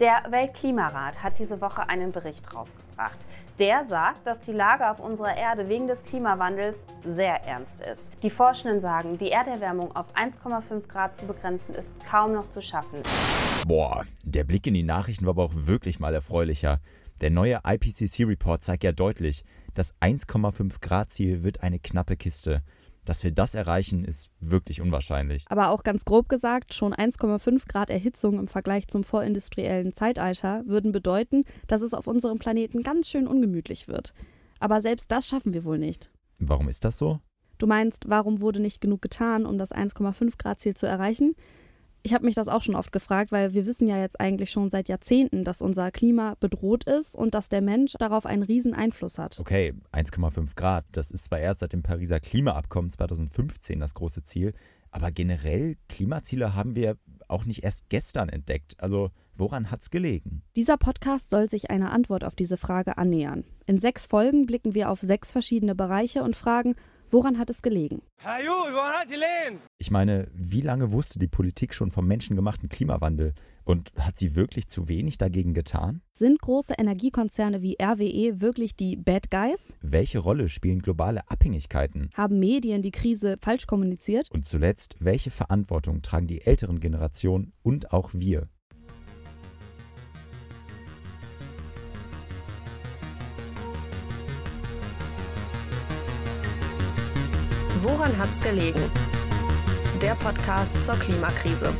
Der Weltklimarat hat diese Woche einen Bericht rausgebracht. Der sagt, dass die Lage auf unserer Erde wegen des Klimawandels sehr ernst ist. Die Forschenden sagen, die Erderwärmung auf 1,5 Grad zu begrenzen ist kaum noch zu schaffen. Boah, der Blick in die Nachrichten war aber auch wirklich mal erfreulicher. Der neue IPCC-Report zeigt ja deutlich, das 1,5 Grad-Ziel wird eine knappe Kiste. Dass wir das erreichen, ist wirklich unwahrscheinlich. Aber auch ganz grob gesagt, schon 1,5 Grad Erhitzung im Vergleich zum vorindustriellen Zeitalter würden bedeuten, dass es auf unserem Planeten ganz schön ungemütlich wird. Aber selbst das schaffen wir wohl nicht. Warum ist das so? Du meinst, warum wurde nicht genug getan, um das 1,5 Grad Ziel zu erreichen? Ich habe mich das auch schon oft gefragt, weil wir wissen ja jetzt eigentlich schon seit Jahrzehnten, dass unser Klima bedroht ist und dass der Mensch darauf einen riesen Einfluss hat. Okay, 1,5 Grad, das ist zwar erst seit dem Pariser Klimaabkommen 2015 das große Ziel, aber generell Klimaziele haben wir auch nicht erst gestern entdeckt. Also woran hat es gelegen? Dieser Podcast soll sich einer Antwort auf diese Frage annähern. In sechs Folgen blicken wir auf sechs verschiedene Bereiche und fragen, Woran hat es gelegen? Ich meine, wie lange wusste die Politik schon vom menschengemachten Klimawandel? Und hat sie wirklich zu wenig dagegen getan? Sind große Energiekonzerne wie RWE wirklich die Bad Guys? Welche Rolle spielen globale Abhängigkeiten? Haben Medien die Krise falsch kommuniziert? Und zuletzt, welche Verantwortung tragen die älteren Generationen und auch wir? Woran hat's gelegen? Der Podcast zur Klimakrise.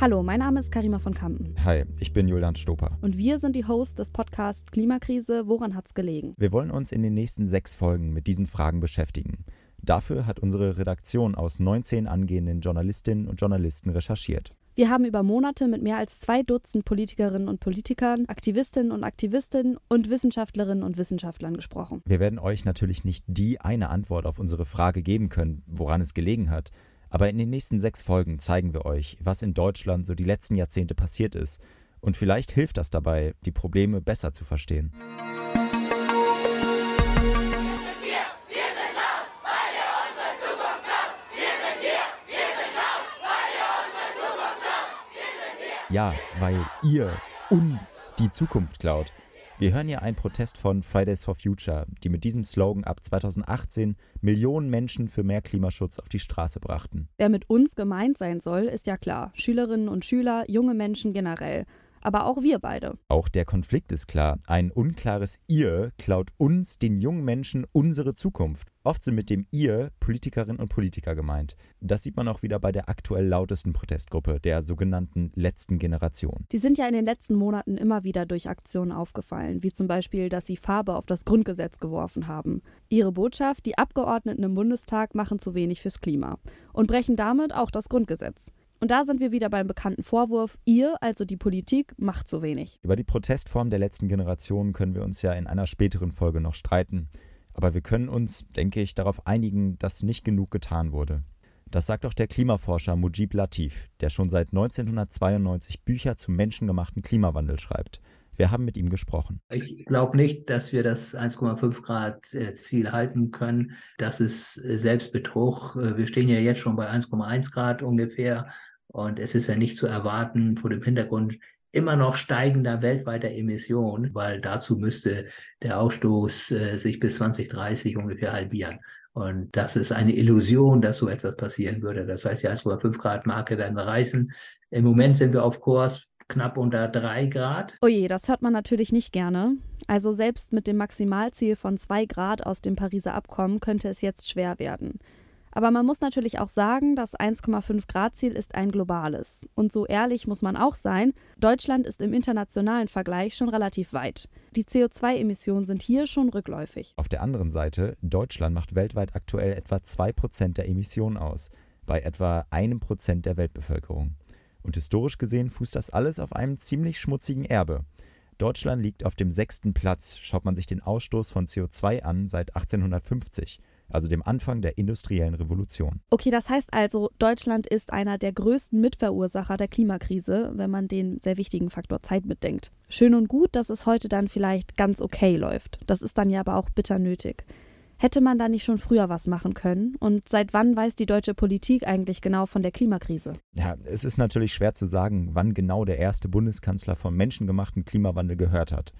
Hallo, mein Name ist Karima von Kampen. Hi, ich bin Julian Stoper. Und wir sind die Hosts des Podcasts Klimakrise. Woran hat's gelegen? Wir wollen uns in den nächsten sechs Folgen mit diesen Fragen beschäftigen. Dafür hat unsere Redaktion aus 19 angehenden Journalistinnen und Journalisten recherchiert. Wir haben über Monate mit mehr als zwei Dutzend Politikerinnen und Politikern, Aktivistinnen und Aktivistinnen und Wissenschaftlerinnen und Wissenschaftlern gesprochen. Wir werden euch natürlich nicht die eine Antwort auf unsere Frage geben können, woran es gelegen hat. Aber in den nächsten sechs Folgen zeigen wir euch, was in Deutschland so die letzten Jahrzehnte passiert ist. Und vielleicht hilft das dabei, die Probleme besser zu verstehen. Ja, weil ihr uns die Zukunft klaut. Wir hören hier einen Protest von Fridays for Future, die mit diesem Slogan ab 2018 Millionen Menschen für mehr Klimaschutz auf die Straße brachten. Wer mit uns gemeint sein soll, ist ja klar. Schülerinnen und Schüler, junge Menschen generell. Aber auch wir beide. Auch der Konflikt ist klar. Ein unklares Ihr klaut uns, den jungen Menschen, unsere Zukunft. Oft sind mit dem Ihr Politikerinnen und Politiker gemeint. Das sieht man auch wieder bei der aktuell lautesten Protestgruppe, der sogenannten letzten Generation. Die sind ja in den letzten Monaten immer wieder durch Aktionen aufgefallen, wie zum Beispiel, dass sie Farbe auf das Grundgesetz geworfen haben. Ihre Botschaft, die Abgeordneten im Bundestag machen zu wenig fürs Klima und brechen damit auch das Grundgesetz. Und da sind wir wieder beim bekannten Vorwurf, ihr, also die Politik, macht zu wenig. Über die Protestform der letzten Generation können wir uns ja in einer späteren Folge noch streiten. Aber wir können uns, denke ich, darauf einigen, dass nicht genug getan wurde. Das sagt auch der Klimaforscher Mujib Latif, der schon seit 1992 Bücher zum menschengemachten Klimawandel schreibt. Wir haben mit ihm gesprochen. Ich glaube nicht, dass wir das 1,5 Grad äh, Ziel halten können. Das ist äh, Selbstbetrug. Äh, wir stehen ja jetzt schon bei 1,1 Grad ungefähr. Und es ist ja nicht zu erwarten vor dem Hintergrund immer noch steigender weltweiter Emissionen, weil dazu müsste der Ausstoß äh, sich bis 2030 ungefähr halbieren. Und das ist eine Illusion, dass so etwas passieren würde. Das heißt, die 1,5 Grad Marke werden wir reißen. Im Moment sind wir auf Kurs knapp unter 3 Grad. Oje, das hört man natürlich nicht gerne. Also selbst mit dem Maximalziel von 2 Grad aus dem Pariser Abkommen könnte es jetzt schwer werden. Aber man muss natürlich auch sagen, das 1,5 Grad Ziel ist ein globales. Und so ehrlich muss man auch sein, Deutschland ist im internationalen Vergleich schon relativ weit. Die CO2-Emissionen sind hier schon rückläufig. Auf der anderen Seite, Deutschland macht weltweit aktuell etwa 2% der Emissionen aus, bei etwa einem Prozent der Weltbevölkerung. Und historisch gesehen fußt das alles auf einem ziemlich schmutzigen Erbe. Deutschland liegt auf dem sechsten Platz, schaut man sich den Ausstoß von CO2 an seit 1850 also dem Anfang der industriellen Revolution. Okay, das heißt also, Deutschland ist einer der größten Mitverursacher der Klimakrise, wenn man den sehr wichtigen Faktor Zeit mitdenkt. Schön und gut, dass es heute dann vielleicht ganz okay läuft. Das ist dann ja aber auch bitter nötig. Hätte man da nicht schon früher was machen können? Und seit wann weiß die deutsche Politik eigentlich genau von der Klimakrise? Ja, es ist natürlich schwer zu sagen, wann genau der erste Bundeskanzler vom menschengemachten Klimawandel gehört hat.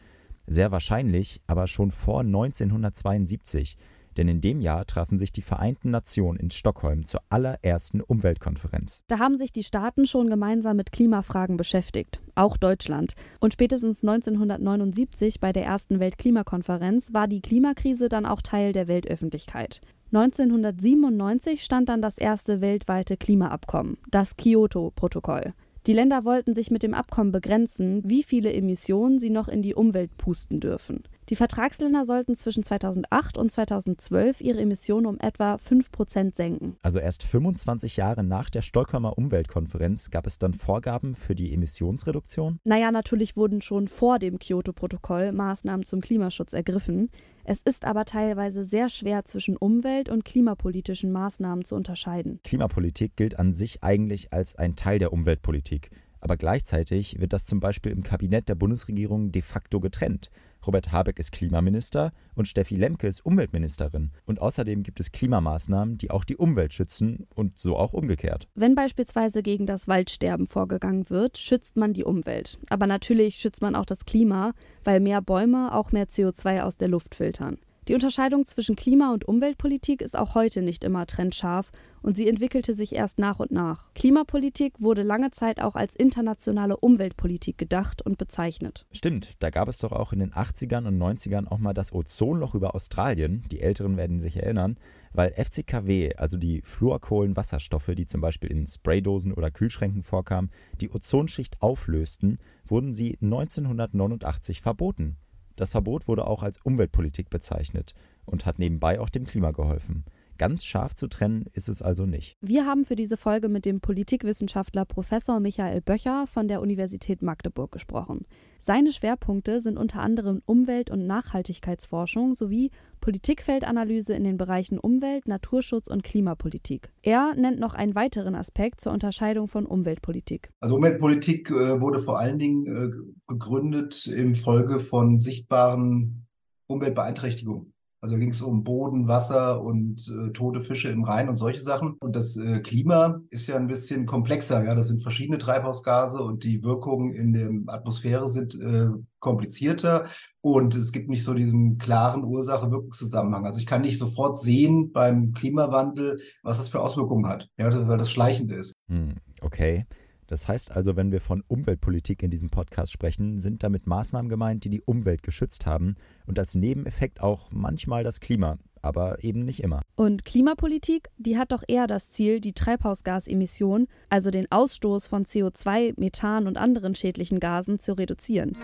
Sehr wahrscheinlich aber schon vor 1972, denn in dem Jahr trafen sich die Vereinten Nationen in Stockholm zur allerersten Umweltkonferenz. Da haben sich die Staaten schon gemeinsam mit Klimafragen beschäftigt, auch Deutschland. Und spätestens 1979 bei der ersten Weltklimakonferenz war die Klimakrise dann auch Teil der Weltöffentlichkeit. 1997 stand dann das erste weltweite Klimaabkommen, das Kyoto-Protokoll. Die Länder wollten sich mit dem Abkommen begrenzen, wie viele Emissionen sie noch in die Umwelt pusten dürfen. Die Vertragsländer sollten zwischen 2008 und 2012 ihre Emissionen um etwa 5 Prozent senken. Also erst 25 Jahre nach der Stockholmer Umweltkonferenz gab es dann Vorgaben für die Emissionsreduktion? Naja, natürlich wurden schon vor dem Kyoto-Protokoll Maßnahmen zum Klimaschutz ergriffen. Es ist aber teilweise sehr schwer zwischen umwelt- und klimapolitischen Maßnahmen zu unterscheiden. Klimapolitik gilt an sich eigentlich als ein Teil der Umweltpolitik. Aber gleichzeitig wird das zum Beispiel im Kabinett der Bundesregierung de facto getrennt. Robert Habeck ist Klimaminister und Steffi Lemke ist Umweltministerin. Und außerdem gibt es Klimamaßnahmen, die auch die Umwelt schützen und so auch umgekehrt. Wenn beispielsweise gegen das Waldsterben vorgegangen wird, schützt man die Umwelt. Aber natürlich schützt man auch das Klima, weil mehr Bäume auch mehr CO2 aus der Luft filtern. Die Unterscheidung zwischen Klima- und Umweltpolitik ist auch heute nicht immer trennscharf und sie entwickelte sich erst nach und nach. Klimapolitik wurde lange Zeit auch als internationale Umweltpolitik gedacht und bezeichnet. Stimmt, da gab es doch auch in den 80ern und 90ern auch mal das Ozonloch über Australien, die Älteren werden sich erinnern, weil FCKW, also die Fluorkohlenwasserstoffe, die zum Beispiel in Spraydosen oder Kühlschränken vorkamen, die Ozonschicht auflösten, wurden sie 1989 verboten. Das Verbot wurde auch als Umweltpolitik bezeichnet und hat nebenbei auch dem Klima geholfen. Ganz scharf zu trennen ist es also nicht. Wir haben für diese Folge mit dem Politikwissenschaftler Professor Michael Böcher von der Universität Magdeburg gesprochen. Seine Schwerpunkte sind unter anderem Umwelt- und Nachhaltigkeitsforschung sowie Politikfeldanalyse in den Bereichen Umwelt, Naturschutz und Klimapolitik. Er nennt noch einen weiteren Aspekt zur Unterscheidung von Umweltpolitik. Also Umweltpolitik äh, wurde vor allen Dingen äh, begründet im Folge von sichtbaren Umweltbeeinträchtigungen. Also ging es um Boden, Wasser und äh, tote Fische im Rhein und solche Sachen. Und das äh, Klima ist ja ein bisschen komplexer. Ja, das sind verschiedene Treibhausgase und die Wirkungen in der Atmosphäre sind äh, komplizierter. Und es gibt nicht so diesen klaren Ursache-Wirkungszusammenhang. Also ich kann nicht sofort sehen beim Klimawandel, was das für Auswirkungen hat, ja, weil das schleichend ist. Hm, okay. Das heißt also, wenn wir von Umweltpolitik in diesem Podcast sprechen, sind damit Maßnahmen gemeint, die die Umwelt geschützt haben und als Nebeneffekt auch manchmal das Klima, aber eben nicht immer. Und Klimapolitik, die hat doch eher das Ziel, die Treibhausgasemissionen, also den Ausstoß von CO2, Methan und anderen schädlichen Gasen zu reduzieren.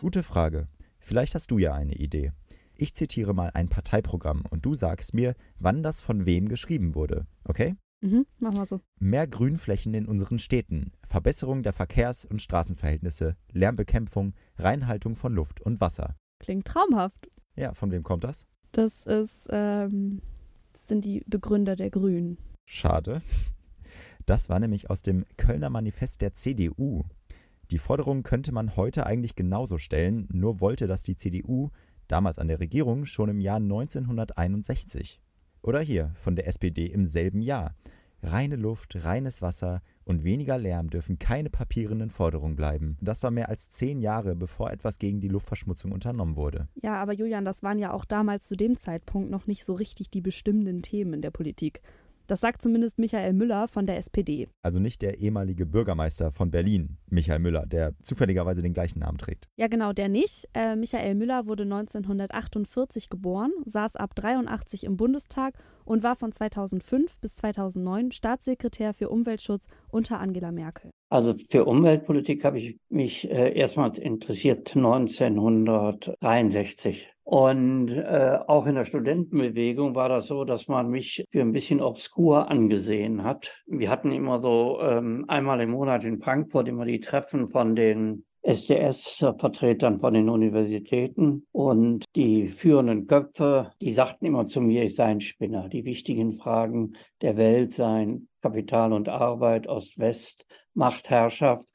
Gute Frage. Vielleicht hast du ja eine Idee. Ich zitiere mal ein Parteiprogramm und du sagst mir, wann das von wem geschrieben wurde, okay? Mhm, machen wir so. Mehr Grünflächen in unseren Städten, Verbesserung der Verkehrs- und Straßenverhältnisse, Lärmbekämpfung, Reinhaltung von Luft und Wasser. Klingt traumhaft. Ja, von wem kommt das? Das ist, ähm, das sind die Begründer der Grünen. Schade. Das war nämlich aus dem Kölner Manifest der CDU. Die Forderung könnte man heute eigentlich genauso stellen, nur wollte das die CDU, damals an der Regierung, schon im Jahr 1961. Oder hier von der SPD im selben Jahr. Reine Luft, reines Wasser und weniger Lärm dürfen keine papierenden Forderungen bleiben. Das war mehr als zehn Jahre, bevor etwas gegen die Luftverschmutzung unternommen wurde. Ja, aber Julian, das waren ja auch damals zu dem Zeitpunkt noch nicht so richtig die bestimmenden Themen in der Politik. Das sagt zumindest Michael Müller von der SPD. Also nicht der ehemalige Bürgermeister von Berlin, Michael Müller, der zufälligerweise den gleichen Namen trägt. Ja, genau, der nicht. Äh, Michael Müller wurde 1948 geboren, saß ab 83 im Bundestag und war von 2005 bis 2009 Staatssekretär für Umweltschutz unter Angela Merkel. Also für Umweltpolitik habe ich mich äh, erstmals interessiert 1963. Und äh, auch in der Studentenbewegung war das so, dass man mich für ein bisschen obskur angesehen hat. Wir hatten immer so ähm, einmal im Monat in Frankfurt immer die Treffen von den SDS-Vertretern von den Universitäten und die führenden Köpfe, die sagten immer zu mir, ich sei ein Spinner. Die wichtigen Fragen der Welt seien Kapital und Arbeit, Ost-West, Machtherrschaft,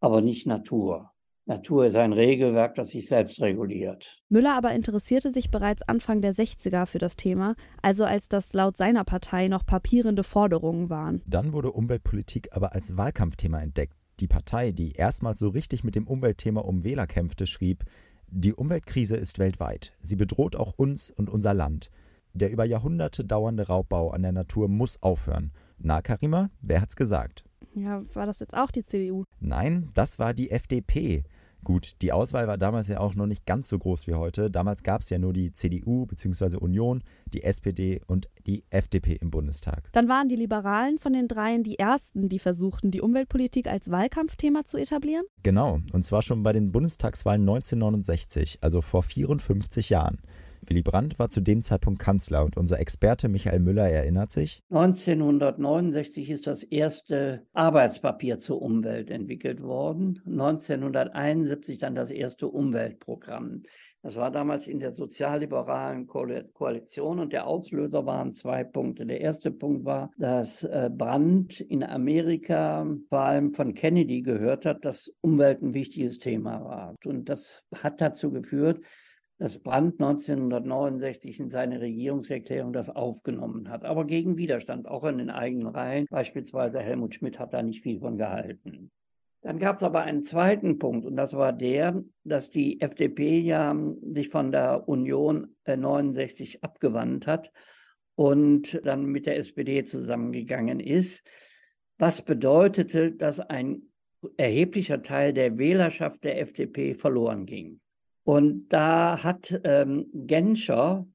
aber nicht Natur. Natur ist ein Regelwerk, das sich selbst reguliert. Müller aber interessierte sich bereits Anfang der 60er für das Thema, also als das laut seiner Partei noch papierende Forderungen waren. Dann wurde Umweltpolitik aber als Wahlkampfthema entdeckt. Die Partei, die erstmals so richtig mit dem Umweltthema um Wähler kämpfte, schrieb, die Umweltkrise ist weltweit. Sie bedroht auch uns und unser Land. Der über Jahrhunderte dauernde Raubbau an der Natur muss aufhören. Na, Karima, wer hat's gesagt? Ja, war das jetzt auch die CDU? Nein, das war die FDP. Gut, die Auswahl war damals ja auch noch nicht ganz so groß wie heute. Damals gab es ja nur die CDU bzw. Union, die SPD und die FDP im Bundestag. Dann waren die Liberalen von den dreien die ersten, die versuchten, die Umweltpolitik als Wahlkampfthema zu etablieren? Genau, und zwar schon bei den Bundestagswahlen 1969, also vor 54 Jahren. Willy Brandt war zu dem Zeitpunkt Kanzler und unser Experte Michael Müller erinnert sich. 1969 ist das erste Arbeitspapier zur Umwelt entwickelt worden. 1971 dann das erste Umweltprogramm. Das war damals in der sozialliberalen Koalition und der Auslöser waren zwei Punkte. Der erste Punkt war, dass äh, Brandt in Amerika vor allem von Kennedy gehört hat, dass Umwelt ein wichtiges Thema war. Und das hat dazu geführt, dass Brandt 1969 in seine Regierungserklärung das aufgenommen hat, aber gegen Widerstand, auch in den eigenen Reihen. Beispielsweise Helmut Schmidt hat da nicht viel von gehalten. Dann gab es aber einen zweiten Punkt und das war der, dass die FDP ja sich von der Union 69 äh, abgewandt hat und dann mit der SPD zusammengegangen ist, was bedeutete, dass ein erheblicher Teil der Wählerschaft der FDP verloren ging. Und da hat ähm, Genscher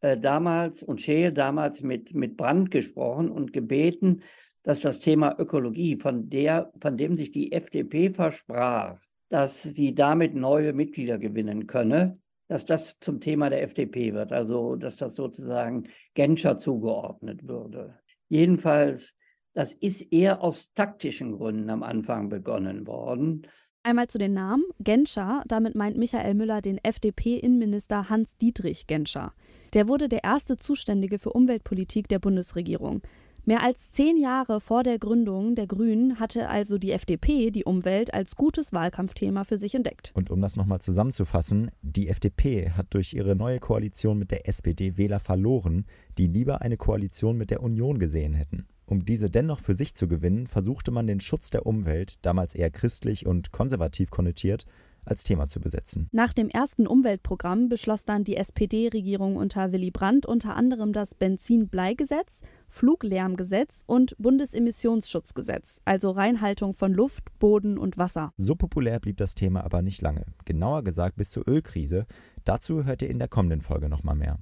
äh, damals und Scheel damals mit, mit Brandt gesprochen und gebeten, dass das Thema Ökologie, von, der, von dem sich die FDP versprach, dass sie damit neue Mitglieder gewinnen könne, dass das zum Thema der FDP wird, also dass das sozusagen Genscher zugeordnet würde. Jedenfalls, das ist eher aus taktischen Gründen am Anfang begonnen worden. Einmal zu den Namen. Genscher, damit meint Michael Müller den FDP-Innenminister Hans-Dietrich Genscher. Der wurde der erste Zuständige für Umweltpolitik der Bundesregierung. Mehr als zehn Jahre vor der Gründung der Grünen hatte also die FDP die Umwelt als gutes Wahlkampfthema für sich entdeckt. Und um das nochmal zusammenzufassen, die FDP hat durch ihre neue Koalition mit der SPD Wähler verloren, die lieber eine Koalition mit der Union gesehen hätten. Um diese dennoch für sich zu gewinnen, versuchte man den Schutz der Umwelt, damals eher christlich und konservativ konnotiert, als Thema zu besetzen. Nach dem ersten Umweltprogramm beschloss dann die SPD-Regierung unter Willy Brandt unter anderem das Benzin-Bleigesetz, Fluglärmgesetz und Bundesemissionsschutzgesetz, also Reinhaltung von Luft, Boden und Wasser. So populär blieb das Thema aber nicht lange. Genauer gesagt bis zur Ölkrise. Dazu hört ihr in der kommenden Folge nochmal mehr.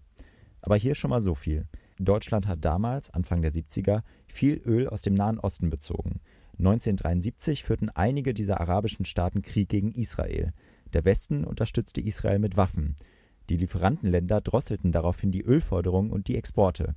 Aber hier schon mal so viel. Deutschland hat damals, Anfang der 70er, viel Öl aus dem Nahen Osten bezogen. 1973 führten einige dieser arabischen Staaten Krieg gegen Israel. Der Westen unterstützte Israel mit Waffen. Die Lieferantenländer drosselten daraufhin die Ölforderung und die Exporte.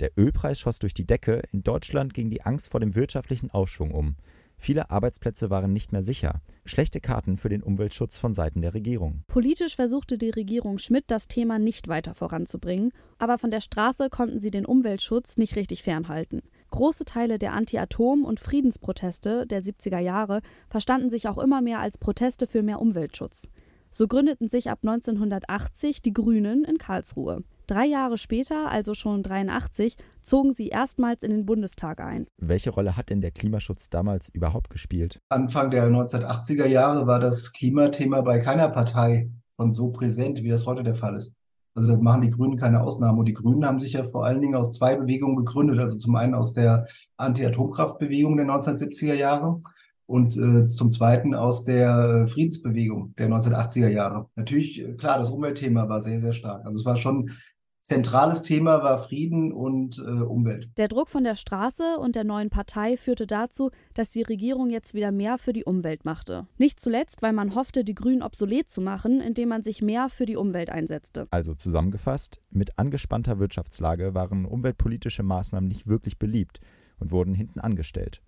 Der Ölpreis schoss durch die Decke, in Deutschland ging die Angst vor dem wirtschaftlichen Aufschwung um. Viele Arbeitsplätze waren nicht mehr sicher. Schlechte Karten für den Umweltschutz von Seiten der Regierung. Politisch versuchte die Regierung Schmidt das Thema nicht weiter voranzubringen, aber von der Straße konnten sie den Umweltschutz nicht richtig fernhalten. Große Teile der Anti-Atom- und Friedensproteste der 70er Jahre verstanden sich auch immer mehr als Proteste für mehr Umweltschutz. So gründeten sich ab 1980 die Grünen in Karlsruhe. Drei Jahre später, also schon 83, zogen sie erstmals in den Bundestag ein. Welche Rolle hat denn der Klimaschutz damals überhaupt gespielt? Anfang der 1980er Jahre war das Klimathema bei keiner Partei von so präsent, wie das heute der Fall ist. Also da machen die Grünen keine Ausnahme. Und die Grünen haben sich ja vor allen Dingen aus zwei Bewegungen gegründet. Also zum einen aus der Anti-Atomkraftbewegung der 1970er Jahre und äh, zum Zweiten aus der äh, Friedensbewegung der 1980er Jahre. Natürlich, äh, klar, das Umweltthema war sehr, sehr stark. Also es war schon zentrales Thema war Frieden und äh, Umwelt. Der Druck von der Straße und der neuen Partei führte dazu, dass die Regierung jetzt wieder mehr für die Umwelt machte. Nicht zuletzt, weil man hoffte, die Grünen obsolet zu machen, indem man sich mehr für die Umwelt einsetzte. Also zusammengefasst, mit angespannter Wirtschaftslage waren umweltpolitische Maßnahmen nicht wirklich beliebt und wurden hinten angestellt.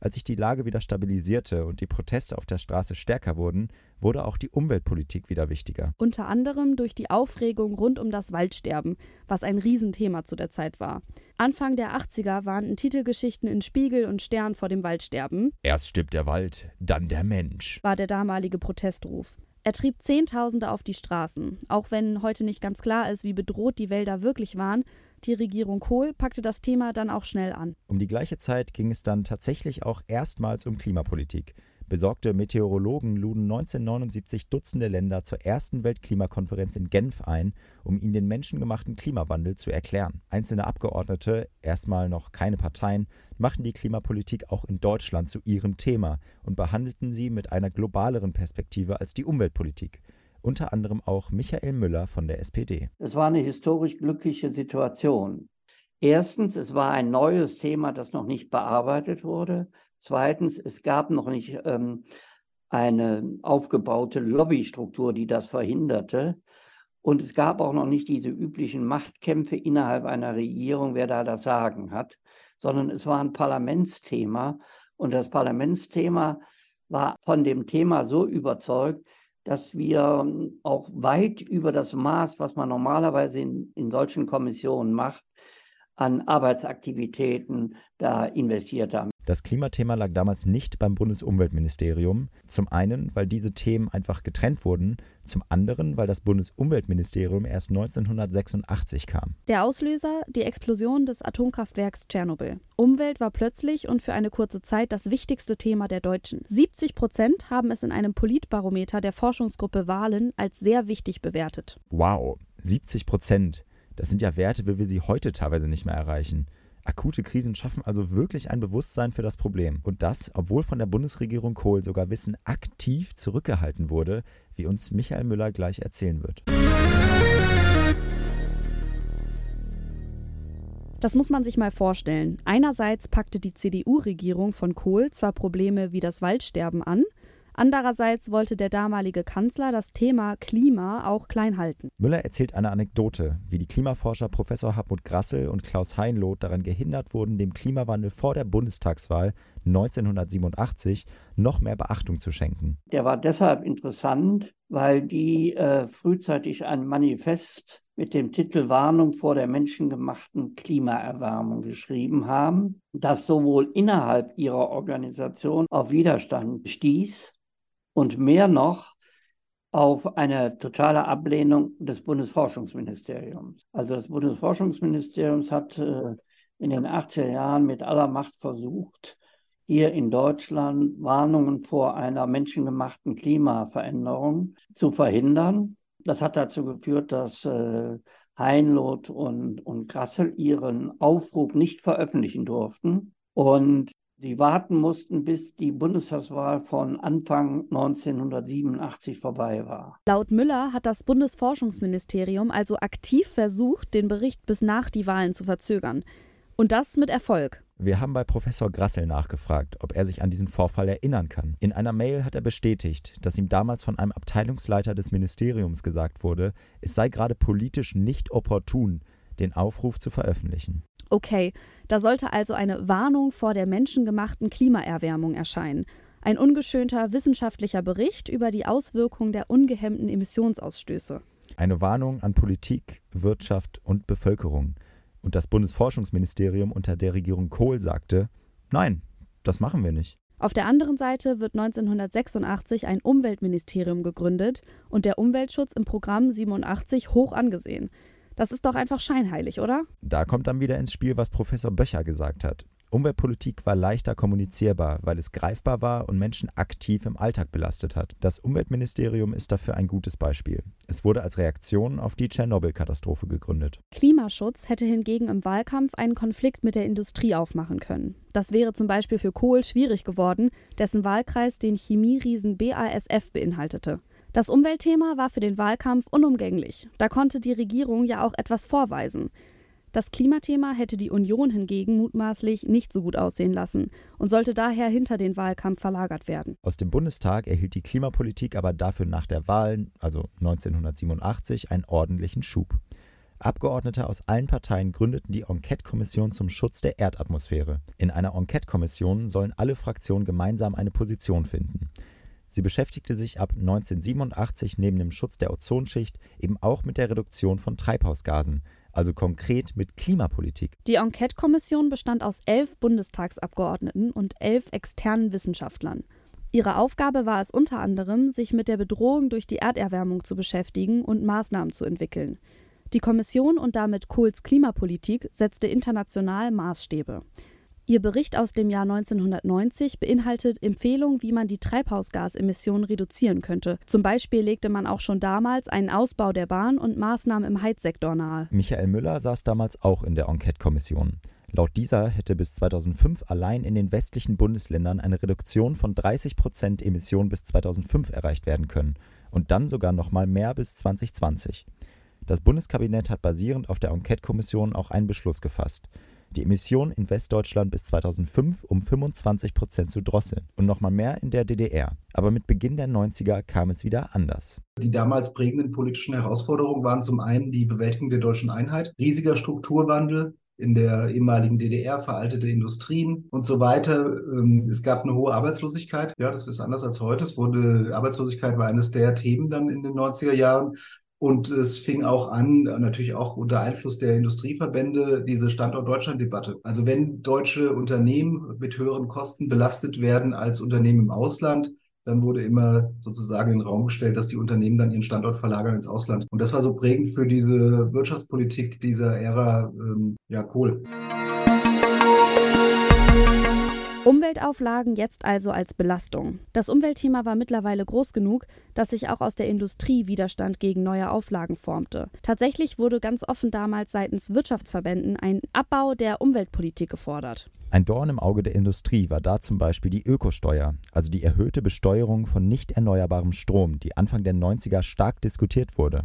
Als sich die Lage wieder stabilisierte und die Proteste auf der Straße stärker wurden, wurde auch die Umweltpolitik wieder wichtiger. Unter anderem durch die Aufregung rund um das Waldsterben, was ein Riesenthema zu der Zeit war. Anfang der 80er warnten Titelgeschichten in Spiegel und Stern vor dem Waldsterben. Erst stirbt der Wald, dann der Mensch, war der damalige Protestruf. Er trieb Zehntausende auf die Straßen. Auch wenn heute nicht ganz klar ist, wie bedroht die Wälder wirklich waren, die Regierung Kohl packte das Thema dann auch schnell an. Um die gleiche Zeit ging es dann tatsächlich auch erstmals um Klimapolitik. Besorgte Meteorologen luden 1979 Dutzende Länder zur ersten Weltklimakonferenz in Genf ein, um ihnen den menschengemachten Klimawandel zu erklären. Einzelne Abgeordnete, erstmal noch keine Parteien, machten die Klimapolitik auch in Deutschland zu ihrem Thema und behandelten sie mit einer globaleren Perspektive als die Umweltpolitik unter anderem auch Michael Müller von der SPD. Es war eine historisch glückliche Situation. Erstens, es war ein neues Thema, das noch nicht bearbeitet wurde. Zweitens, es gab noch nicht ähm, eine aufgebaute Lobbystruktur, die das verhinderte. Und es gab auch noch nicht diese üblichen Machtkämpfe innerhalb einer Regierung, wer da das Sagen hat, sondern es war ein Parlamentsthema. Und das Parlamentsthema war von dem Thema so überzeugt, dass wir ähm, auch weit über das Maß, was man normalerweise in, in solchen Kommissionen macht, an Arbeitsaktivitäten da investiert haben. Das Klimathema lag damals nicht beim Bundesumweltministerium. Zum einen, weil diese Themen einfach getrennt wurden, zum anderen, weil das Bundesumweltministerium erst 1986 kam. Der Auslöser die Explosion des Atomkraftwerks Tschernobyl. Umwelt war plötzlich und für eine kurze Zeit das wichtigste Thema der Deutschen. 70 Prozent haben es in einem Politbarometer der Forschungsgruppe Wahlen als sehr wichtig bewertet. Wow, 70 Prozent. Das sind ja Werte, wie wir sie heute teilweise nicht mehr erreichen. Akute Krisen schaffen also wirklich ein Bewusstsein für das Problem. Und das, obwohl von der Bundesregierung Kohl sogar Wissen aktiv zurückgehalten wurde, wie uns Michael Müller gleich erzählen wird. Das muss man sich mal vorstellen. Einerseits packte die CDU-Regierung von Kohl zwar Probleme wie das Waldsterben an, Andererseits wollte der damalige Kanzler das Thema Klima auch klein halten. Müller erzählt eine Anekdote, wie die Klimaforscher Professor Hartmut Grassel und Klaus Heinloth daran gehindert wurden, dem Klimawandel vor der Bundestagswahl 1987 noch mehr Beachtung zu schenken. Der war deshalb interessant, weil die äh, frühzeitig ein Manifest mit dem Titel Warnung vor der menschengemachten Klimaerwärmung geschrieben haben, das sowohl innerhalb ihrer Organisation auf Widerstand stieß und mehr noch auf eine totale Ablehnung des Bundesforschungsministeriums. Also das Bundesforschungsministerium hat äh, in den 80er Jahren mit aller Macht versucht, hier in Deutschland Warnungen vor einer menschengemachten Klimaveränderung zu verhindern. Das hat dazu geführt, dass äh, Heinloth und, und Grassel ihren Aufruf nicht veröffentlichen durften. Und Sie warten mussten, bis die Bundestagswahl von Anfang 1987 vorbei war. Laut Müller hat das Bundesforschungsministerium also aktiv versucht, den Bericht bis nach die Wahlen zu verzögern. Und das mit Erfolg. Wir haben bei Professor Grassel nachgefragt, ob er sich an diesen Vorfall erinnern kann. In einer Mail hat er bestätigt, dass ihm damals von einem Abteilungsleiter des Ministeriums gesagt wurde, es sei gerade politisch nicht opportun, den Aufruf zu veröffentlichen. Okay, da sollte also eine Warnung vor der menschengemachten Klimaerwärmung erscheinen. Ein ungeschönter wissenschaftlicher Bericht über die Auswirkungen der ungehemmten Emissionsausstöße. Eine Warnung an Politik, Wirtschaft und Bevölkerung. Und das Bundesforschungsministerium unter der Regierung Kohl sagte, nein, das machen wir nicht. Auf der anderen Seite wird 1986 ein Umweltministerium gegründet und der Umweltschutz im Programm 87 hoch angesehen. Das ist doch einfach scheinheilig, oder? Da kommt dann wieder ins Spiel, was Professor Böcher gesagt hat. Umweltpolitik war leichter kommunizierbar, weil es greifbar war und Menschen aktiv im Alltag belastet hat. Das Umweltministerium ist dafür ein gutes Beispiel. Es wurde als Reaktion auf die Tschernobyl-Katastrophe gegründet. Klimaschutz hätte hingegen im Wahlkampf einen Konflikt mit der Industrie aufmachen können. Das wäre zum Beispiel für Kohl schwierig geworden, dessen Wahlkreis den Chemieriesen BASF beinhaltete. Das Umweltthema war für den Wahlkampf unumgänglich. Da konnte die Regierung ja auch etwas vorweisen. Das Klimathema hätte die Union hingegen mutmaßlich nicht so gut aussehen lassen und sollte daher hinter den Wahlkampf verlagert werden. Aus dem Bundestag erhielt die Klimapolitik aber dafür nach der Wahl, also 1987, einen ordentlichen Schub. Abgeordnete aus allen Parteien gründeten die Enquete-Kommission zum Schutz der Erdatmosphäre. In einer Enquete-Kommission sollen alle Fraktionen gemeinsam eine Position finden. Sie beschäftigte sich ab 1987 neben dem Schutz der Ozonschicht eben auch mit der Reduktion von Treibhausgasen, also konkret mit Klimapolitik. Die Enquete-Kommission bestand aus elf Bundestagsabgeordneten und elf externen Wissenschaftlern. Ihre Aufgabe war es unter anderem, sich mit der Bedrohung durch die Erderwärmung zu beschäftigen und Maßnahmen zu entwickeln. Die Kommission und damit Kohls Klimapolitik setzte international Maßstäbe. Ihr Bericht aus dem Jahr 1990 beinhaltet Empfehlungen, wie man die Treibhausgasemissionen reduzieren könnte. Zum Beispiel legte man auch schon damals einen Ausbau der Bahn und Maßnahmen im Heizsektor nahe. Michael Müller saß damals auch in der Enquete-Kommission. Laut dieser hätte bis 2005 allein in den westlichen Bundesländern eine Reduktion von 30 Prozent Emissionen bis 2005 erreicht werden können und dann sogar noch mal mehr bis 2020. Das Bundeskabinett hat basierend auf der Enquete-Kommission auch einen Beschluss gefasst die Emissionen in Westdeutschland bis 2005 um 25 Prozent zu drosseln und nochmal mehr in der DDR. Aber mit Beginn der 90er kam es wieder anders. Die damals prägenden politischen Herausforderungen waren zum einen die Bewältigung der deutschen Einheit, riesiger Strukturwandel, in der ehemaligen DDR, veraltete Industrien und so weiter. Ähm, es gab eine hohe Arbeitslosigkeit. Ja, das ist anders als heute. Es wurde, Arbeitslosigkeit war eines der Themen dann in den 90er Jahren. Und es fing auch an, natürlich auch unter Einfluss der Industrieverbände, diese Standort Deutschland-Debatte. Also wenn deutsche Unternehmen mit höheren Kosten belastet werden als Unternehmen im Ausland, dann wurde immer sozusagen in den Raum gestellt, dass die Unternehmen dann ihren Standort verlagern ins Ausland. Und das war so prägend für diese Wirtschaftspolitik dieser Ära ähm, ja, Kohl. Umweltauflagen jetzt also als Belastung. Das Umweltthema war mittlerweile groß genug, dass sich auch aus der Industrie Widerstand gegen neue Auflagen formte. Tatsächlich wurde ganz offen damals seitens Wirtschaftsverbänden ein Abbau der Umweltpolitik gefordert. Ein Dorn im Auge der Industrie war da zum Beispiel die Ökosteuer, also die erhöhte Besteuerung von nicht erneuerbarem Strom, die Anfang der 90er stark diskutiert wurde.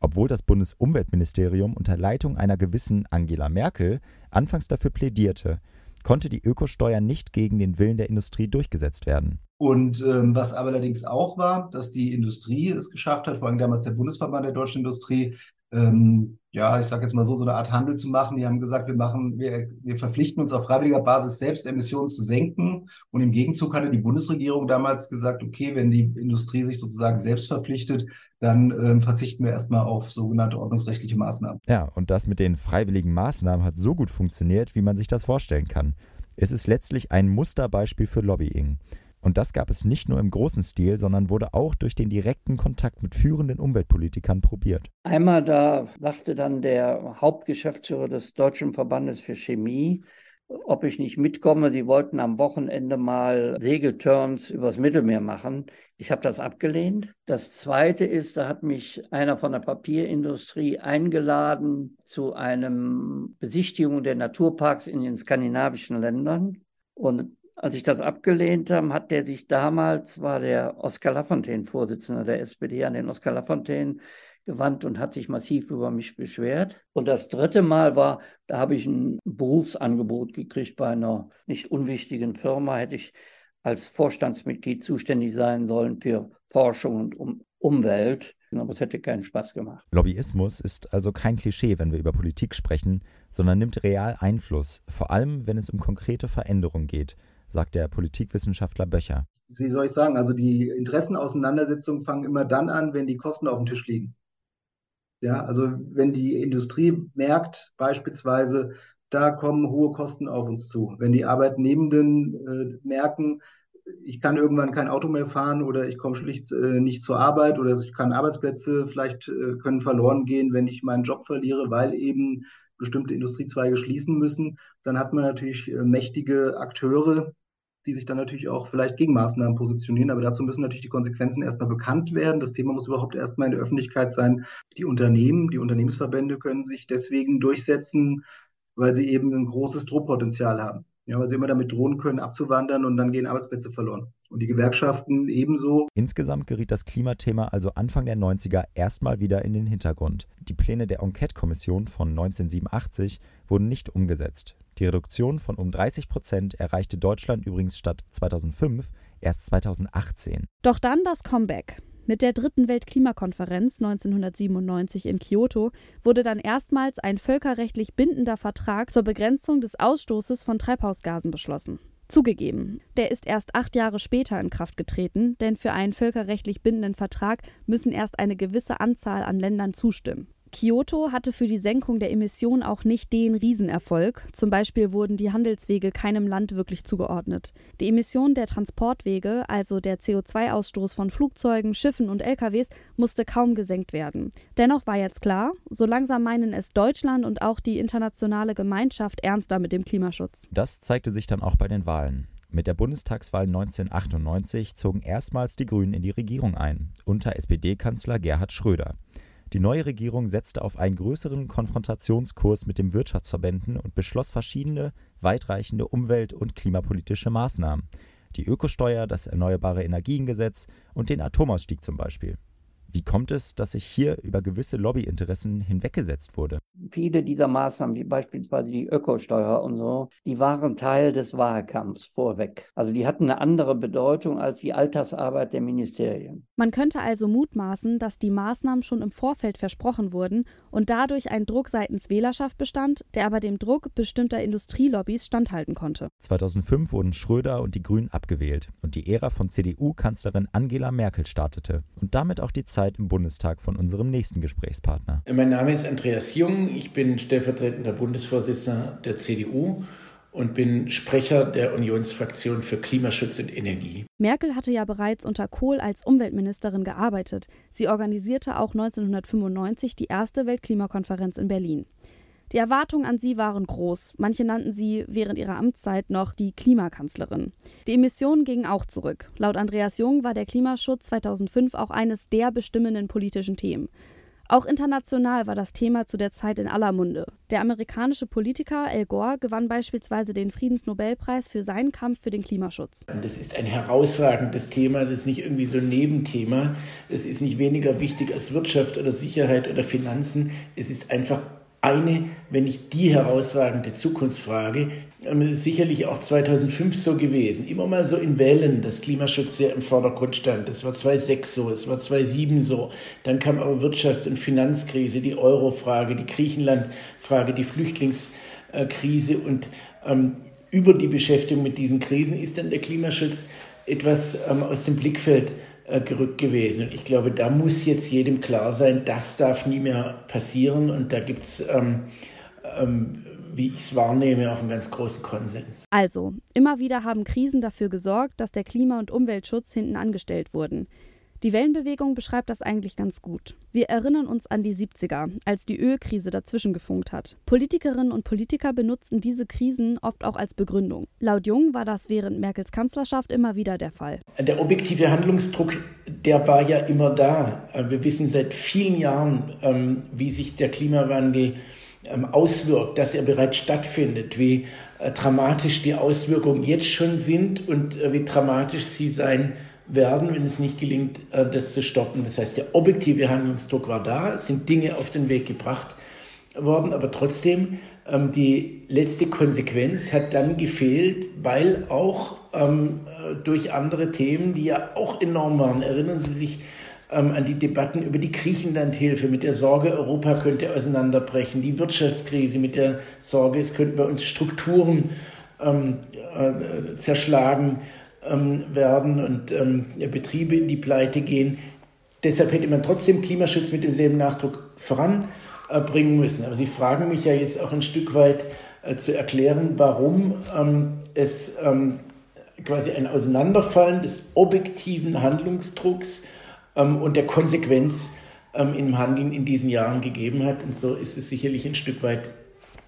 Obwohl das Bundesumweltministerium unter Leitung einer gewissen Angela Merkel anfangs dafür plädierte, konnte die Ökosteuer nicht gegen den Willen der Industrie durchgesetzt werden. Und ähm, was aber allerdings auch war, dass die Industrie es geschafft hat, vor allem damals der Bundesverband der deutschen Industrie, ähm, ja, ich sage jetzt mal so, so eine Art Handel zu machen. Die haben gesagt, wir machen, wir, wir verpflichten uns auf freiwilliger Basis selbst Emissionen zu senken. Und im Gegenzug hatte die Bundesregierung damals gesagt, okay, wenn die Industrie sich sozusagen selbst verpflichtet, dann ähm, verzichten wir erstmal auf sogenannte ordnungsrechtliche Maßnahmen. Ja, und das mit den freiwilligen Maßnahmen hat so gut funktioniert, wie man sich das vorstellen kann. Es ist letztlich ein Musterbeispiel für Lobbying. Und das gab es nicht nur im großen Stil, sondern wurde auch durch den direkten Kontakt mit führenden Umweltpolitikern probiert. Einmal da sagte dann der Hauptgeschäftsführer des Deutschen Verbandes für Chemie, ob ich nicht mitkomme. Die wollten am Wochenende mal Segelturns übers Mittelmeer machen. Ich habe das abgelehnt. Das Zweite ist, da hat mich einer von der Papierindustrie eingeladen zu einem Besichtigung der Naturparks in den skandinavischen Ländern. Und als ich das abgelehnt habe, hat der sich damals, war der Oskar Lafontaine Vorsitzender der SPD, an den Oskar Lafontaine gewandt und hat sich massiv über mich beschwert. Und das dritte Mal war, da habe ich ein Berufsangebot gekriegt bei einer nicht unwichtigen Firma, hätte ich als Vorstandsmitglied zuständig sein sollen für Forschung und um Umwelt. Aber es hätte keinen Spaß gemacht. Lobbyismus ist also kein Klischee, wenn wir über Politik sprechen, sondern nimmt real Einfluss, vor allem wenn es um konkrete Veränderungen geht sagt der Politikwissenschaftler Böcher. Wie soll ich sagen? Also die Interessenauseinandersetzungen fangen immer dann an, wenn die Kosten auf dem Tisch liegen. Ja, also wenn die Industrie merkt, beispielsweise, da kommen hohe Kosten auf uns zu. Wenn die Arbeitnehmenden äh, merken, ich kann irgendwann kein Auto mehr fahren oder ich komme schlicht äh, nicht zur Arbeit oder ich kann Arbeitsplätze vielleicht äh, können verloren gehen, wenn ich meinen Job verliere, weil eben bestimmte Industriezweige schließen müssen, dann hat man natürlich äh, mächtige Akteure, die sich dann natürlich auch vielleicht gegen Maßnahmen positionieren. Aber dazu müssen natürlich die Konsequenzen erstmal bekannt werden. Das Thema muss überhaupt erstmal in der Öffentlichkeit sein. Die Unternehmen, die Unternehmensverbände können sich deswegen durchsetzen, weil sie eben ein großes Druckpotenzial haben. Ja, weil sie immer damit drohen können, abzuwandern und dann gehen Arbeitsplätze verloren. Und die Gewerkschaften ebenso. Insgesamt geriet das Klimathema also Anfang der 90er erstmal wieder in den Hintergrund. Die Pläne der Enquete-Kommission von 1987 wurden nicht umgesetzt. Die Reduktion von um 30 Prozent erreichte Deutschland übrigens statt 2005 erst 2018. Doch dann das Comeback. Mit der dritten Weltklimakonferenz 1997 in Kyoto wurde dann erstmals ein völkerrechtlich bindender Vertrag zur Begrenzung des Ausstoßes von Treibhausgasen beschlossen. Zugegeben, der ist erst acht Jahre später in Kraft getreten, denn für einen völkerrechtlich bindenden Vertrag müssen erst eine gewisse Anzahl an Ländern zustimmen. Kyoto hatte für die Senkung der Emissionen auch nicht den Riesenerfolg. Zum Beispiel wurden die Handelswege keinem Land wirklich zugeordnet. Die Emissionen der Transportwege, also der CO2-Ausstoß von Flugzeugen, Schiffen und LKWs, musste kaum gesenkt werden. Dennoch war jetzt klar, so langsam meinen es Deutschland und auch die internationale Gemeinschaft ernster mit dem Klimaschutz. Das zeigte sich dann auch bei den Wahlen. Mit der Bundestagswahl 1998 zogen erstmals die Grünen in die Regierung ein, unter SPD-Kanzler Gerhard Schröder. Die neue Regierung setzte auf einen größeren Konfrontationskurs mit den Wirtschaftsverbänden und beschloss verschiedene weitreichende umwelt- und klimapolitische Maßnahmen. Die Ökosteuer, das Erneuerbare Energiengesetz und den Atomausstieg zum Beispiel. Wie kommt es, dass sich hier über gewisse Lobbyinteressen hinweggesetzt wurde? Viele dieser Maßnahmen, wie beispielsweise die Ökosteuer und so, die waren Teil des Wahlkampfs vorweg. Also die hatten eine andere Bedeutung als die Alltagsarbeit der Ministerien. Man könnte also mutmaßen, dass die Maßnahmen schon im Vorfeld versprochen wurden und dadurch ein Druck seitens Wählerschaft bestand, der aber dem Druck bestimmter Industrielobbys standhalten konnte. 2005 wurden Schröder und die Grünen abgewählt und die Ära von CDU-Kanzlerin Angela Merkel startete und damit auch die Zeit im Bundestag von unserem nächsten Gesprächspartner. Mein Name ist Andreas Jung, ich bin stellvertretender Bundesvorsitzender der CDU und bin Sprecher der Unionsfraktion für Klimaschutz und Energie. Merkel hatte ja bereits unter Kohl als Umweltministerin gearbeitet. Sie organisierte auch 1995 die erste Weltklimakonferenz in Berlin. Die Erwartungen an sie waren groß. Manche nannten sie während ihrer Amtszeit noch die Klimakanzlerin. Die Emissionen gingen auch zurück. Laut Andreas Jung war der Klimaschutz 2005 auch eines der bestimmenden politischen Themen. Auch international war das Thema zu der Zeit in aller Munde. Der amerikanische Politiker Al Gore gewann beispielsweise den Friedensnobelpreis für seinen Kampf für den Klimaschutz. Das ist ein herausragendes Thema, das ist nicht irgendwie so ein Nebenthema. Es ist nicht weniger wichtig als Wirtschaft oder Sicherheit oder Finanzen. Es ist einfach eine, wenn nicht die herausragende Zukunftsfrage. Es ist sicherlich auch 2005 so gewesen. Immer mal so in Wellen, dass Klimaschutz sehr im Vordergrund stand. Das war 2006 so, es war 2007 so. Dann kam aber Wirtschafts- und Finanzkrise, die Euro-Frage, die Griechenland-Frage, die Flüchtlingskrise. Und ähm, über die Beschäftigung mit diesen Krisen ist dann der Klimaschutz etwas ähm, aus dem Blickfeld äh, gerückt gewesen. Und ich glaube, da muss jetzt jedem klar sein, das darf nie mehr passieren. Und da gibt es, ähm, ähm, wie ich es wahrnehme, auch einen ganz großen Konsens. Also, immer wieder haben Krisen dafür gesorgt, dass der Klima- und Umweltschutz hinten angestellt wurden. Die Wellenbewegung beschreibt das eigentlich ganz gut. Wir erinnern uns an die 70er, als die Ölkrise dazwischen gefunkt hat. Politikerinnen und Politiker benutzten diese Krisen oft auch als Begründung. Laut Jung war das während Merkels Kanzlerschaft immer wieder der Fall. Der objektive Handlungsdruck, der war ja immer da. Wir wissen seit vielen Jahren, ähm, wie sich der Klimawandel ähm, auswirkt, dass er bereits stattfindet, wie äh, dramatisch die Auswirkungen jetzt schon sind und äh, wie dramatisch sie sein werden werden, wenn es nicht gelingt, äh, das zu stoppen. Das heißt, der objektive Handlungsdruck war da, es sind Dinge auf den Weg gebracht worden, aber trotzdem ähm, die letzte Konsequenz hat dann gefehlt, weil auch ähm, äh, durch andere Themen, die ja auch enorm waren, erinnern Sie sich ähm, an die Debatten über die Griechenlandhilfe mit der Sorge, Europa könnte auseinanderbrechen, die Wirtschaftskrise mit der Sorge, es könnten bei uns Strukturen äh, zerschlagen ähm, werden und ähm, Betriebe in die Pleite gehen. Deshalb hätte man trotzdem Klimaschutz mit demselben Nachdruck voranbringen müssen. Aber Sie fragen mich ja jetzt auch ein Stück weit äh, zu erklären, warum ähm, es ähm, quasi ein Auseinanderfallen des objektiven Handlungsdrucks ähm, und der Konsequenz ähm, im Handeln in diesen Jahren gegeben hat. Und so ist es sicherlich ein Stück weit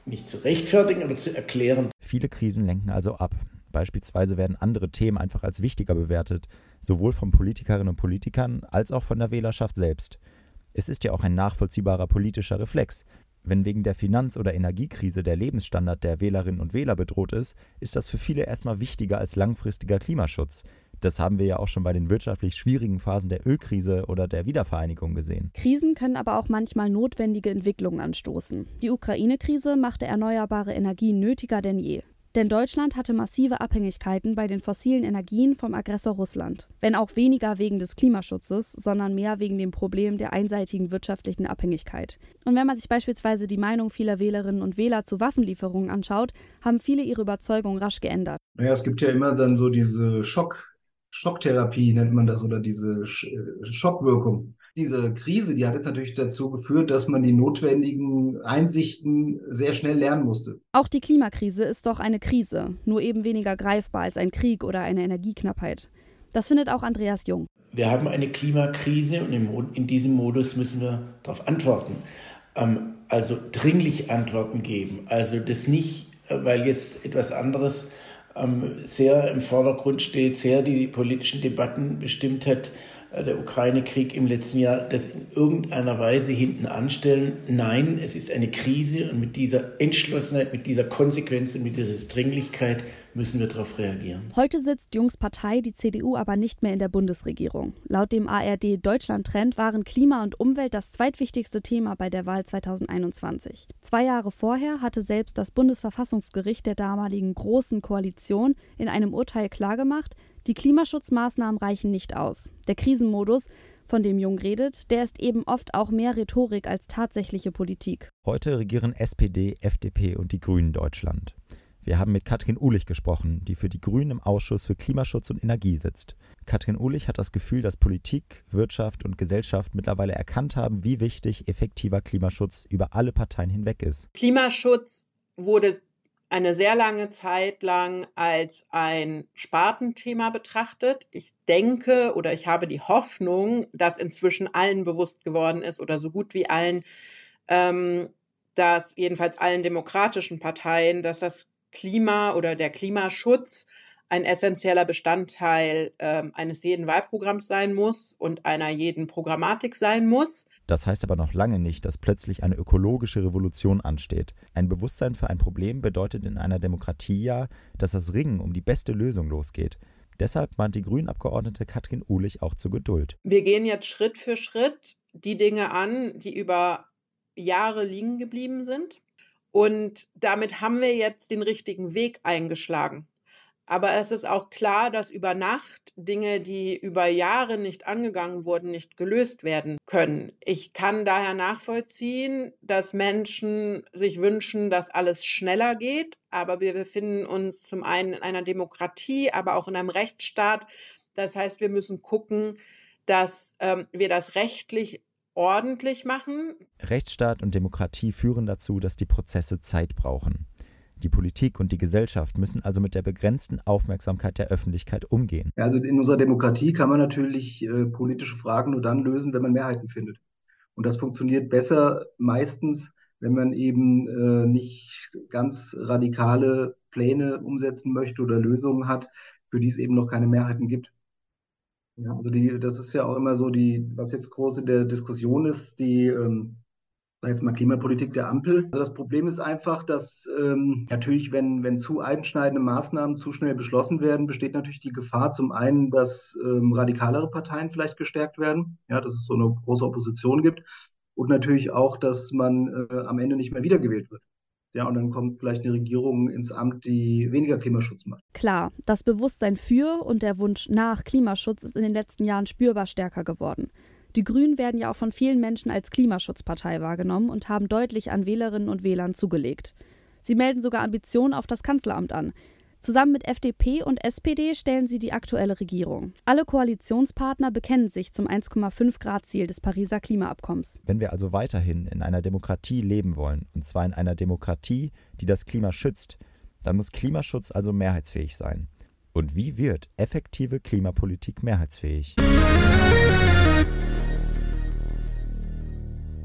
nicht zu rechtfertigen, aber zu erklären. Viele Krisen lenken also ab. Beispielsweise werden andere Themen einfach als wichtiger bewertet, sowohl von Politikerinnen und Politikern als auch von der Wählerschaft selbst. Es ist ja auch ein nachvollziehbarer politischer Reflex. Wenn wegen der Finanz- oder Energiekrise der Lebensstandard der Wählerinnen und Wähler bedroht ist, ist das für viele erstmal wichtiger als langfristiger Klimaschutz. Das haben wir ja auch schon bei den wirtschaftlich schwierigen Phasen der Ölkrise oder der Wiedervereinigung gesehen. Krisen können aber auch manchmal notwendige Entwicklungen anstoßen. Die Ukraine-Krise machte erneuerbare Energien nötiger denn je. Denn Deutschland hatte massive Abhängigkeiten bei den fossilen Energien vom Aggressor Russland. Wenn auch weniger wegen des Klimaschutzes, sondern mehr wegen dem Problem der einseitigen wirtschaftlichen Abhängigkeit. Und wenn man sich beispielsweise die Meinung vieler Wählerinnen und Wähler zu Waffenlieferungen anschaut, haben viele ihre Überzeugung rasch geändert. Naja, es gibt ja immer dann so diese Schock, Schocktherapie, nennt man das, oder diese Schockwirkung diese Krise, die hat jetzt natürlich dazu geführt, dass man die notwendigen Einsichten sehr schnell lernen musste. Auch die Klimakrise ist doch eine Krise, nur eben weniger greifbar als ein Krieg oder eine Energieknappheit. Das findet auch Andreas Jung. Wir haben eine Klimakrise und in diesem Modus müssen wir darauf antworten. Ähm, also dringlich Antworten geben. Also das nicht, äh, weil jetzt etwas anderes ähm, sehr im Vordergrund steht, sehr die politischen Debatten bestimmt hat, der Ukraine-Krieg im letzten Jahr das in irgendeiner Weise hinten anstellen. Nein, es ist eine Krise und mit dieser Entschlossenheit, mit dieser Konsequenz und mit dieser Dringlichkeit müssen wir darauf reagieren. Heute sitzt Jungs Partei, die CDU, aber nicht mehr in der Bundesregierung. Laut dem ARD Deutschland-Trend waren Klima und Umwelt das zweitwichtigste Thema bei der Wahl 2021. Zwei Jahre vorher hatte selbst das Bundesverfassungsgericht der damaligen Großen Koalition in einem Urteil klargemacht, die Klimaschutzmaßnahmen reichen nicht aus. Der Krisenmodus, von dem Jung redet, der ist eben oft auch mehr Rhetorik als tatsächliche Politik. Heute regieren SPD, FDP und die Grünen Deutschland. Wir haben mit Katrin Uhlich gesprochen, die für die Grünen im Ausschuss für Klimaschutz und Energie sitzt. Katrin Uhlich hat das Gefühl, dass Politik, Wirtschaft und Gesellschaft mittlerweile erkannt haben, wie wichtig effektiver Klimaschutz über alle Parteien hinweg ist. Klimaschutz wurde eine sehr lange Zeit lang als ein Spartenthema betrachtet. Ich denke oder ich habe die Hoffnung, dass inzwischen allen bewusst geworden ist oder so gut wie allen, ähm, dass jedenfalls allen demokratischen Parteien, dass das Klima oder der Klimaschutz ein essentieller Bestandteil äh, eines jeden Wahlprogramms sein muss und einer jeden Programmatik sein muss. Das heißt aber noch lange nicht, dass plötzlich eine ökologische Revolution ansteht. Ein Bewusstsein für ein Problem bedeutet in einer Demokratie ja, dass das Ringen um die beste Lösung losgeht. Deshalb mahnt die Grünabgeordnete Katrin Uhlich auch zur Geduld. Wir gehen jetzt Schritt für Schritt die Dinge an, die über Jahre liegen geblieben sind. Und damit haben wir jetzt den richtigen Weg eingeschlagen. Aber es ist auch klar, dass über Nacht Dinge, die über Jahre nicht angegangen wurden, nicht gelöst werden können. Ich kann daher nachvollziehen, dass Menschen sich wünschen, dass alles schneller geht. Aber wir befinden uns zum einen in einer Demokratie, aber auch in einem Rechtsstaat. Das heißt, wir müssen gucken, dass ähm, wir das rechtlich ordentlich machen. Rechtsstaat und Demokratie führen dazu, dass die Prozesse Zeit brauchen. Die Politik und die Gesellschaft müssen also mit der begrenzten Aufmerksamkeit der Öffentlichkeit umgehen. Also in unserer Demokratie kann man natürlich äh, politische Fragen nur dann lösen, wenn man Mehrheiten findet. Und das funktioniert besser meistens, wenn man eben äh, nicht ganz radikale Pläne umsetzen möchte oder Lösungen hat, für die es eben noch keine Mehrheiten gibt. Ja, also die, das ist ja auch immer so die, was jetzt groß in der Diskussion ist, die ähm, jetzt mal Klimapolitik der Ampel. Also das Problem ist einfach, dass ähm, natürlich, wenn, wenn zu einschneidende Maßnahmen zu schnell beschlossen werden, besteht natürlich die Gefahr zum einen, dass ähm, radikalere Parteien vielleicht gestärkt werden, ja, dass es so eine große Opposition gibt und natürlich auch, dass man äh, am Ende nicht mehr wiedergewählt wird. Ja, und dann kommt vielleicht eine Regierung ins Amt, die weniger Klimaschutz macht. Klar, das Bewusstsein für und der Wunsch nach Klimaschutz ist in den letzten Jahren spürbar stärker geworden. Die Grünen werden ja auch von vielen Menschen als Klimaschutzpartei wahrgenommen und haben deutlich an Wählerinnen und Wählern zugelegt. Sie melden sogar Ambitionen auf das Kanzleramt an. Zusammen mit FDP und SPD stellen sie die aktuelle Regierung. Alle Koalitionspartner bekennen sich zum 1,5 Grad Ziel des Pariser Klimaabkommens. Wenn wir also weiterhin in einer Demokratie leben wollen, und zwar in einer Demokratie, die das Klima schützt, dann muss Klimaschutz also mehrheitsfähig sein. Und wie wird effektive Klimapolitik mehrheitsfähig?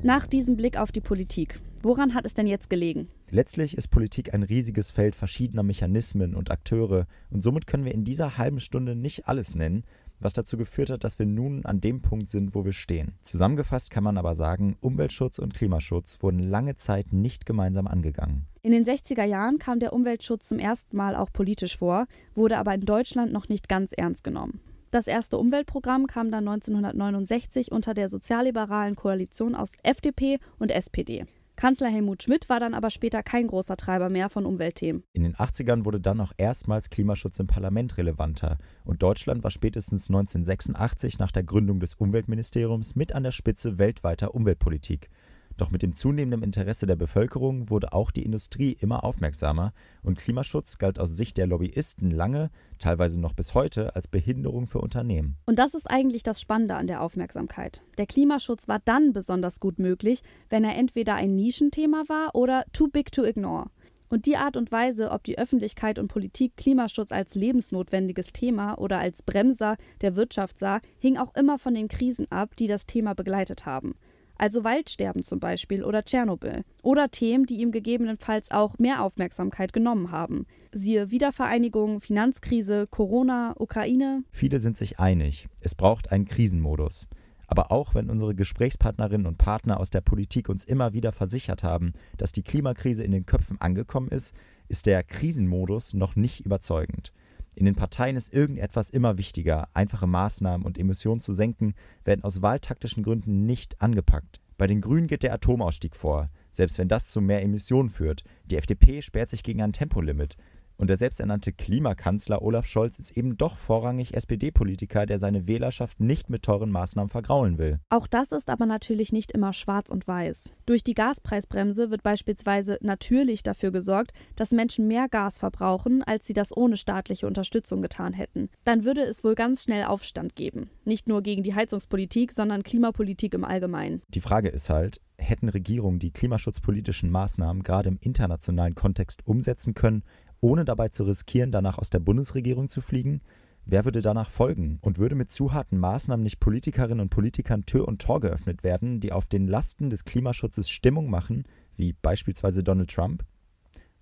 Nach diesem Blick auf die Politik, woran hat es denn jetzt gelegen? Letztlich ist Politik ein riesiges Feld verschiedener Mechanismen und Akteure und somit können wir in dieser halben Stunde nicht alles nennen, was dazu geführt hat, dass wir nun an dem Punkt sind, wo wir stehen. Zusammengefasst kann man aber sagen, Umweltschutz und Klimaschutz wurden lange Zeit nicht gemeinsam angegangen. In den 60er Jahren kam der Umweltschutz zum ersten Mal auch politisch vor, wurde aber in Deutschland noch nicht ganz ernst genommen. Das erste Umweltprogramm kam dann 1969 unter der sozialliberalen Koalition aus FDP und SPD. Kanzler Helmut Schmidt war dann aber später kein großer Treiber mehr von Umweltthemen. In den 80ern wurde dann auch erstmals Klimaschutz im Parlament relevanter und Deutschland war spätestens 1986 nach der Gründung des Umweltministeriums mit an der Spitze weltweiter Umweltpolitik. Doch mit dem zunehmenden Interesse der Bevölkerung wurde auch die Industrie immer aufmerksamer und Klimaschutz galt aus Sicht der Lobbyisten lange, teilweise noch bis heute, als Behinderung für Unternehmen. Und das ist eigentlich das Spannende an der Aufmerksamkeit. Der Klimaschutz war dann besonders gut möglich, wenn er entweder ein Nischenthema war oder too big to ignore. Und die Art und Weise, ob die Öffentlichkeit und Politik Klimaschutz als lebensnotwendiges Thema oder als Bremser der Wirtschaft sah, hing auch immer von den Krisen ab, die das Thema begleitet haben also Waldsterben zum Beispiel oder Tschernobyl. Oder Themen, die ihm gegebenenfalls auch mehr Aufmerksamkeit genommen haben. Siehe Wiedervereinigung, Finanzkrise, Corona, Ukraine. Viele sind sich einig, es braucht einen Krisenmodus. Aber auch wenn unsere Gesprächspartnerinnen und Partner aus der Politik uns immer wieder versichert haben, dass die Klimakrise in den Köpfen angekommen ist, ist der Krisenmodus noch nicht überzeugend. In den Parteien ist irgendetwas immer wichtiger. Einfache Maßnahmen und Emissionen zu senken werden aus wahltaktischen Gründen nicht angepackt. Bei den Grünen geht der Atomausstieg vor, selbst wenn das zu mehr Emissionen führt. Die FDP sperrt sich gegen ein Tempolimit. Und der selbsternannte Klimakanzler Olaf Scholz ist eben doch vorrangig SPD-Politiker, der seine Wählerschaft nicht mit teuren Maßnahmen vergraulen will. Auch das ist aber natürlich nicht immer schwarz und weiß. Durch die Gaspreisbremse wird beispielsweise natürlich dafür gesorgt, dass Menschen mehr Gas verbrauchen, als sie das ohne staatliche Unterstützung getan hätten. Dann würde es wohl ganz schnell Aufstand geben. Nicht nur gegen die Heizungspolitik, sondern Klimapolitik im Allgemeinen. Die Frage ist halt, hätten Regierungen die klimaschutzpolitischen Maßnahmen gerade im internationalen Kontext umsetzen können, ohne dabei zu riskieren, danach aus der Bundesregierung zu fliegen? Wer würde danach folgen? Und würde mit zu harten Maßnahmen nicht Politikerinnen und Politikern Tür und Tor geöffnet werden, die auf den Lasten des Klimaschutzes Stimmung machen, wie beispielsweise Donald Trump?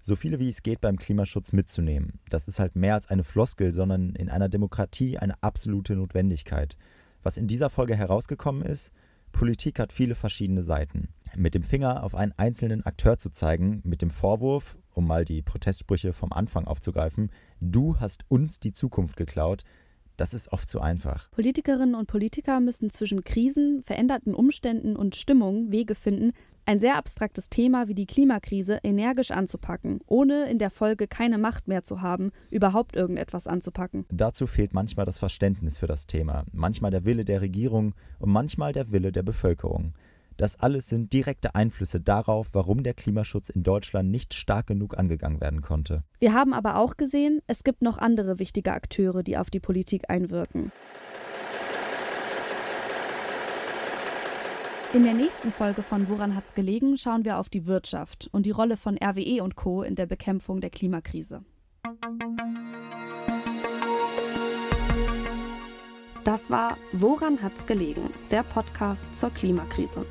So viele wie es geht beim Klimaschutz mitzunehmen. Das ist halt mehr als eine Floskel, sondern in einer Demokratie eine absolute Notwendigkeit. Was in dieser Folge herausgekommen ist, Politik hat viele verschiedene Seiten. Mit dem Finger auf einen einzelnen Akteur zu zeigen, mit dem Vorwurf, um mal die Protestsprüche vom Anfang aufzugreifen, du hast uns die Zukunft geklaut, das ist oft zu einfach. Politikerinnen und Politiker müssen zwischen Krisen, veränderten Umständen und Stimmungen Wege finden, ein sehr abstraktes Thema wie die Klimakrise energisch anzupacken, ohne in der Folge keine Macht mehr zu haben, überhaupt irgendetwas anzupacken. Dazu fehlt manchmal das Verständnis für das Thema, manchmal der Wille der Regierung und manchmal der Wille der Bevölkerung. Das alles sind direkte Einflüsse darauf, warum der Klimaschutz in Deutschland nicht stark genug angegangen werden konnte. Wir haben aber auch gesehen, es gibt noch andere wichtige Akteure, die auf die Politik einwirken. In der nächsten Folge von Woran hat's gelegen schauen wir auf die Wirtschaft und die Rolle von RWE und Co. in der Bekämpfung der Klimakrise. Das war Woran hat's gelegen? Der Podcast zur Klimakrise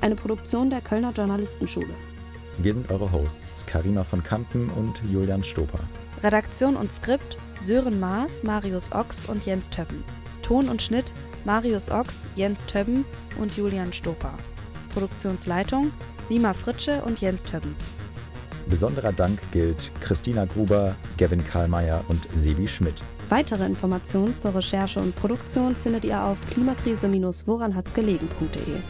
eine Produktion der Kölner Journalistenschule. Wir sind eure Hosts, Karima von Kampen und Julian Stoper. Redaktion und Skript Sören Maas, Marius Ochs und Jens Töppen. Ton und Schnitt Marius Ochs, Jens Töppen und Julian Stoper. Produktionsleitung Lima Fritsche und Jens Töppen. Besonderer Dank gilt Christina Gruber, Gavin Karlmeier und Sebi Schmidt. Weitere Informationen zur Recherche und Produktion findet ihr auf klimakrise-woranhatsgelegen.de.